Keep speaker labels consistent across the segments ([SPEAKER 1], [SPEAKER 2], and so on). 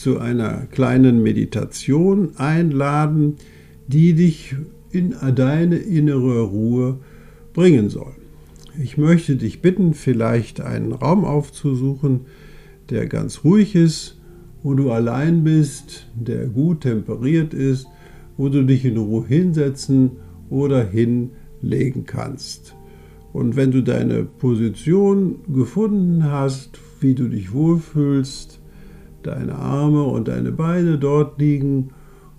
[SPEAKER 1] zu einer kleinen Meditation einladen, die dich in deine innere Ruhe bringen soll. Ich möchte dich bitten, vielleicht einen Raum aufzusuchen, der ganz ruhig ist, wo du allein bist, der gut temperiert ist, wo du dich in Ruhe hinsetzen oder hinlegen kannst. Und wenn du deine Position gefunden hast, wie du dich wohlfühlst, deine Arme und deine Beine dort liegen,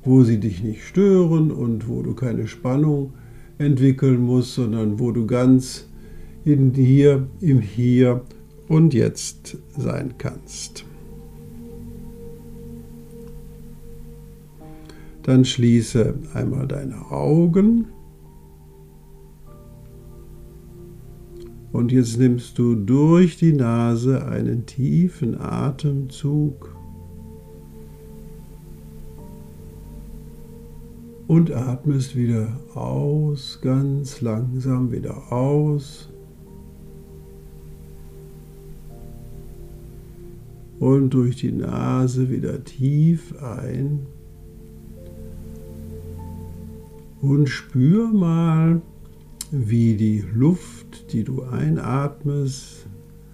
[SPEAKER 1] wo sie dich nicht stören und wo du keine Spannung entwickeln musst, sondern wo du ganz in dir, im Hier und Jetzt sein kannst. Dann schließe einmal deine Augen. Und jetzt nimmst du durch die Nase einen tiefen Atemzug und atmest wieder aus, ganz langsam wieder aus. Und durch die Nase wieder tief ein. Und spür mal, wie die Luft, die du einatmest,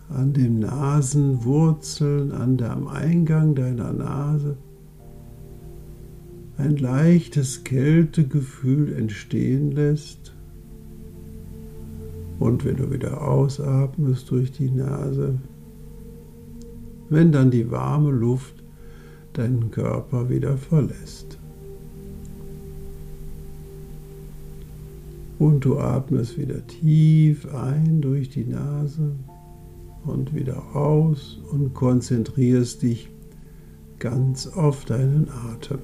[SPEAKER 1] an den Nasenwurzeln, an der, am Eingang deiner Nase ein leichtes Kältegefühl entstehen lässt. Und wenn du wieder ausatmest durch die Nase, wenn dann die warme Luft deinen Körper wieder verlässt. Und du atmest wieder tief ein durch die Nase und wieder aus und konzentrierst dich ganz auf deinen Atem.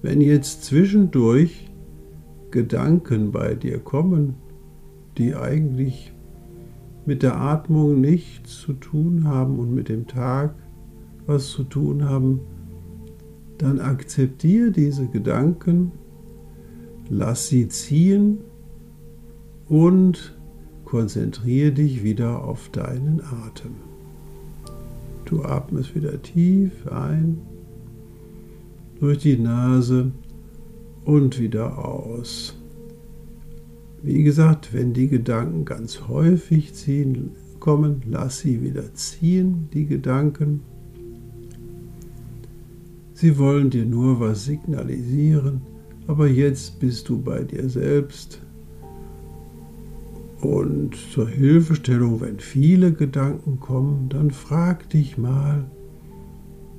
[SPEAKER 1] Wenn jetzt zwischendurch Gedanken bei dir kommen, die eigentlich mit der Atmung nichts zu tun haben und mit dem Tag was zu tun haben, dann akzeptiere diese Gedanken lass sie ziehen und konzentriere dich wieder auf deinen Atem. Du atmest wieder tief ein durch die Nase und wieder aus. Wie gesagt, wenn die Gedanken ganz häufig ziehen, kommen, lass sie wieder ziehen, die Gedanken. Sie wollen dir nur was signalisieren aber jetzt bist du bei dir selbst. Und zur Hilfestellung, wenn viele Gedanken kommen, dann frag dich mal,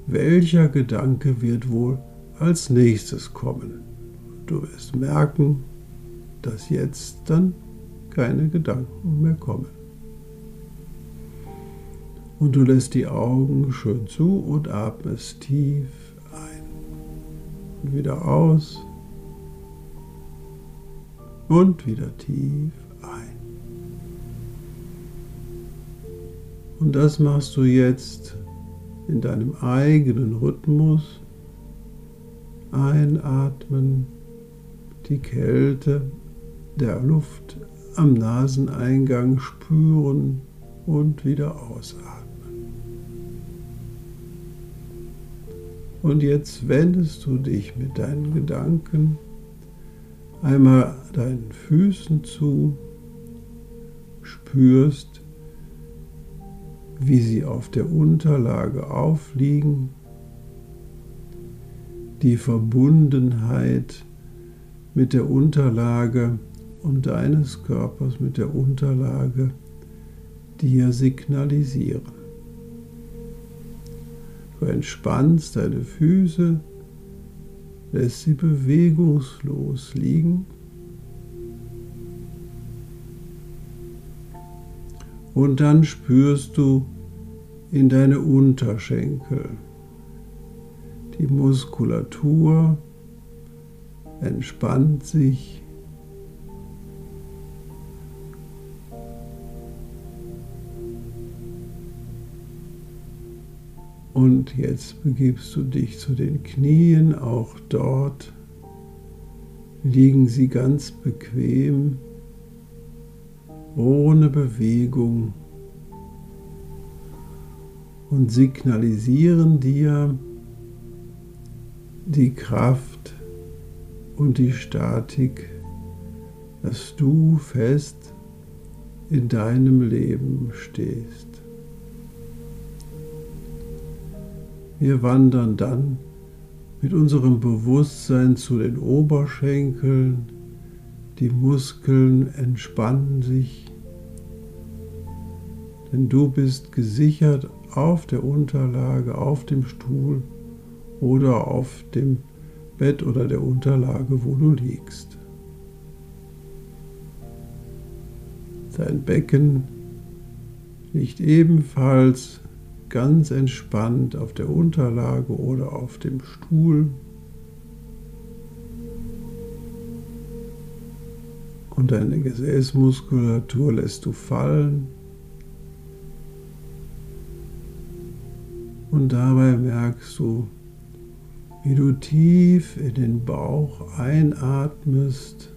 [SPEAKER 1] welcher Gedanke wird wohl als nächstes kommen. Du wirst merken, dass jetzt dann keine Gedanken mehr kommen. Und du lässt die Augen schön zu und atmest tief ein und wieder aus und wieder tief ein. Und das machst du jetzt in deinem eigenen Rhythmus. Einatmen, die Kälte der Luft am Naseneingang spüren und wieder ausatmen. Und jetzt wendest du dich mit deinen Gedanken einmal deinen Füßen zu, spürst, wie sie auf der Unterlage aufliegen, die Verbundenheit mit der Unterlage und deines Körpers mit der Unterlage dir signalisieren. Du entspannst deine Füße, lässt sie bewegungslos liegen und dann spürst du in deine Unterschenkel, Die Muskulatur entspannt sich. Und jetzt begibst du dich zu den Knien, auch dort liegen sie ganz bequem, ohne Bewegung und signalisieren dir die Kraft und die Statik, dass du fest in deinem Leben stehst. Wir wandern dann mit unserem Bewusstsein zu den Oberschenkeln, die Muskeln entspannen sich, denn du bist gesichert auf der Unterlage, auf dem Stuhl oder auf dem Bett oder der Unterlage, wo du liegst. Dein Becken liegt ebenfalls ganz entspannt auf der Unterlage oder auf dem Stuhl. Und deine Gesäßmuskulatur lässt du fallen. Und dabei merkst du, wie du tief in den Bauch einatmest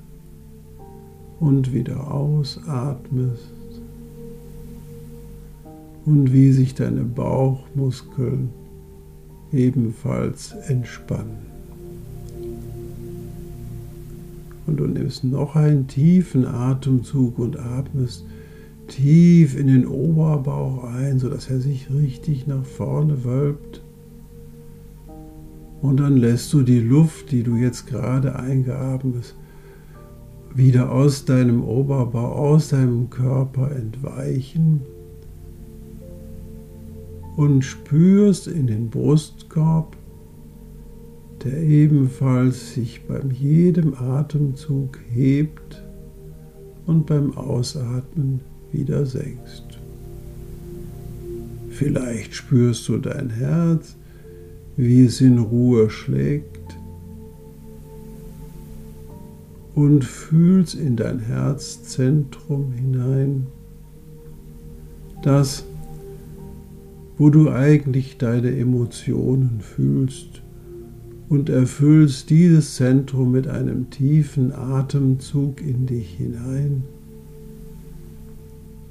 [SPEAKER 1] und wieder ausatmest und wie sich deine Bauchmuskeln ebenfalls entspannen. Und du nimmst noch einen tiefen Atemzug und atmest tief in den Oberbauch ein, sodass er sich richtig nach vorne wölbt. Und dann lässt du die Luft, die du jetzt gerade eingeatmet hast, wieder aus deinem Oberbauch, aus deinem Körper entweichen und spürst in den Brustkorb, der ebenfalls sich beim jedem Atemzug hebt und beim Ausatmen wieder senkst. Vielleicht spürst du dein Herz, wie es in Ruhe schlägt und fühlst in dein Herzzentrum hinein, das wo du eigentlich deine Emotionen fühlst und erfüllst dieses Zentrum mit einem tiefen Atemzug in dich hinein.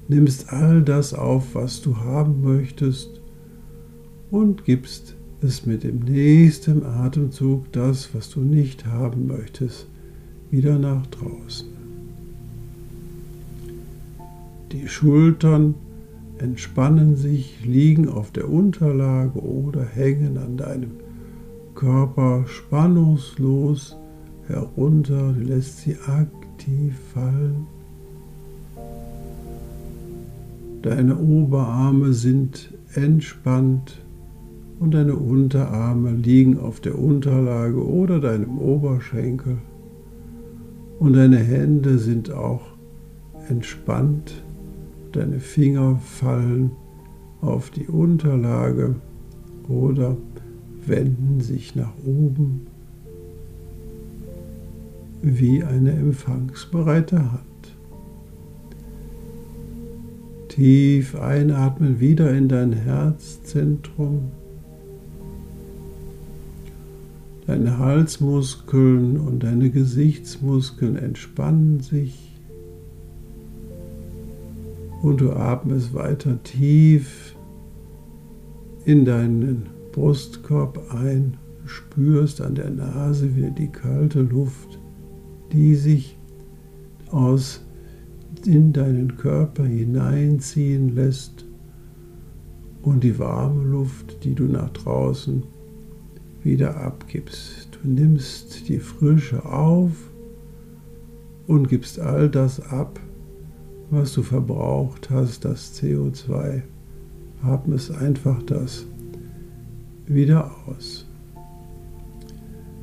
[SPEAKER 1] Nimmst all das auf, was du haben möchtest und gibst es mit dem nächsten Atemzug, das, was du nicht haben möchtest, wieder nach draußen. Die Schultern entspannen sich, liegen auf der Unterlage oder hängen an deinem Körper spannungslos herunter. Du lässt sie aktiv fallen. Deine Oberarme sind entspannt und deine Unterarme liegen auf der Unterlage oder deinem Oberschenkel. Und deine Hände sind auch entspannt deine Finger fallen auf die Unterlage oder wenden sich nach oben wie eine empfangsbereite Hand. Tief einatmen wieder in dein Herzzentrum. Deine Halsmuskeln und deine Gesichtsmuskeln entspannen sich und du atmest weiter tief in deinen Brustkorb ein, spürst an der Nase wieder die kalte Luft, die sich aus in deinen Körper hineinziehen lässt und die warme Luft, die du nach draußen wieder abgibst. Du nimmst die Frische auf und gibst all das ab, was du verbraucht hast, das CO2. Atme es einfach das wieder aus.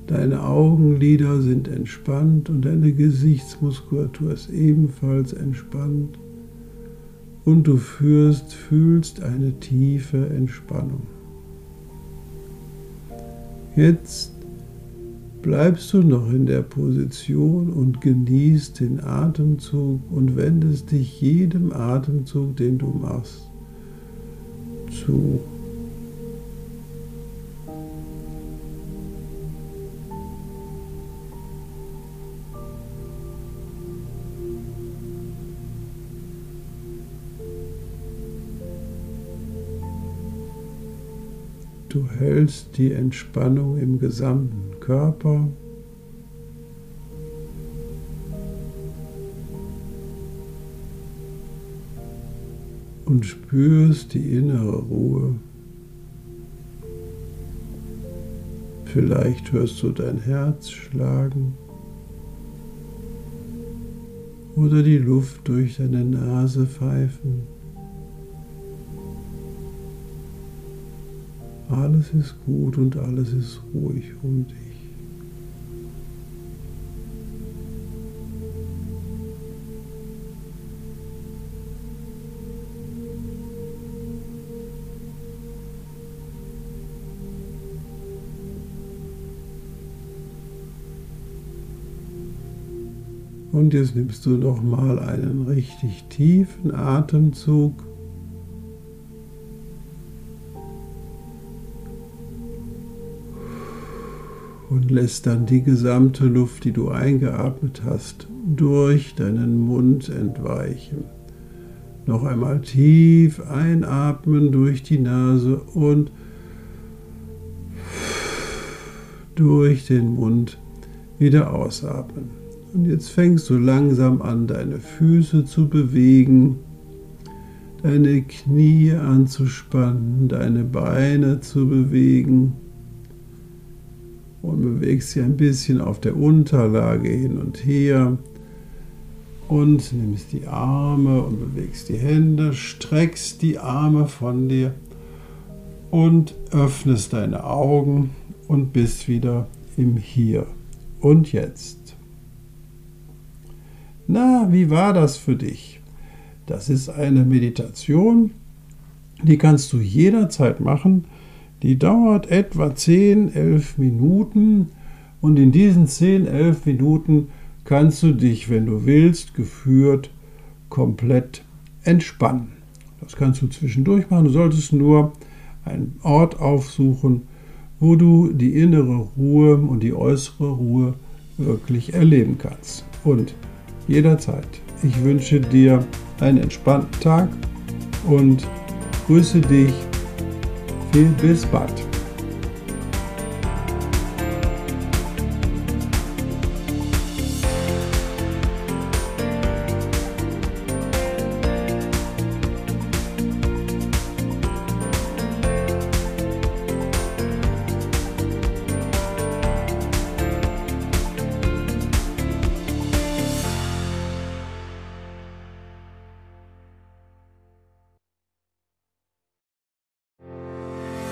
[SPEAKER 1] Deine Augenlider sind entspannt und deine Gesichtsmuskulatur ist ebenfalls entspannt und du führst, fühlst eine tiefe Entspannung. Jetzt bleibst du noch in der Position und genießt den Atemzug und wendest dich jedem Atemzug, den du machst, zu. Du hältst die Entspannung im gesamten Körper. Und spürst die innere Ruhe. Vielleicht hörst du dein Herz schlagen oder die Luft durch deine Nase pfeifen. Alles ist gut und alles ist ruhig um dich. Und jetzt nimmst du noch mal einen richtig tiefen Atemzug. und lässt dann die gesamte Luft, die du eingeatmet hast, durch deinen Mund entweichen. Noch einmal tief einatmen durch die Nase und durch den Mund wieder ausatmen. Und jetzt fängst du langsam an, deine Füße zu bewegen, deine Knie anzuspannen, deine Beine zu bewegen und bewegst sie ein bisschen auf der Unterlage hin und her und nimmst die Arme und bewegst die Hände, streckst die Arme von dir und öffnest deine Augen und bist wieder im Hier und Jetzt. Na, wie war das für dich? Das ist eine Meditation, die kannst du jederzeit machen die dauert etwa 10, 11 Minuten und in diesen 10, 11 Minuten kannst du dich, wenn du willst, geführt komplett entspannen. Das kannst du zwischendurch machen. Du solltest nur einen Ort aufsuchen, wo du die innere Ruhe und die äußere Ruhe wirklich erleben kannst. Und jederzeit. Ich wünsche dir einen entspannten Tag und grüße dich bis bald.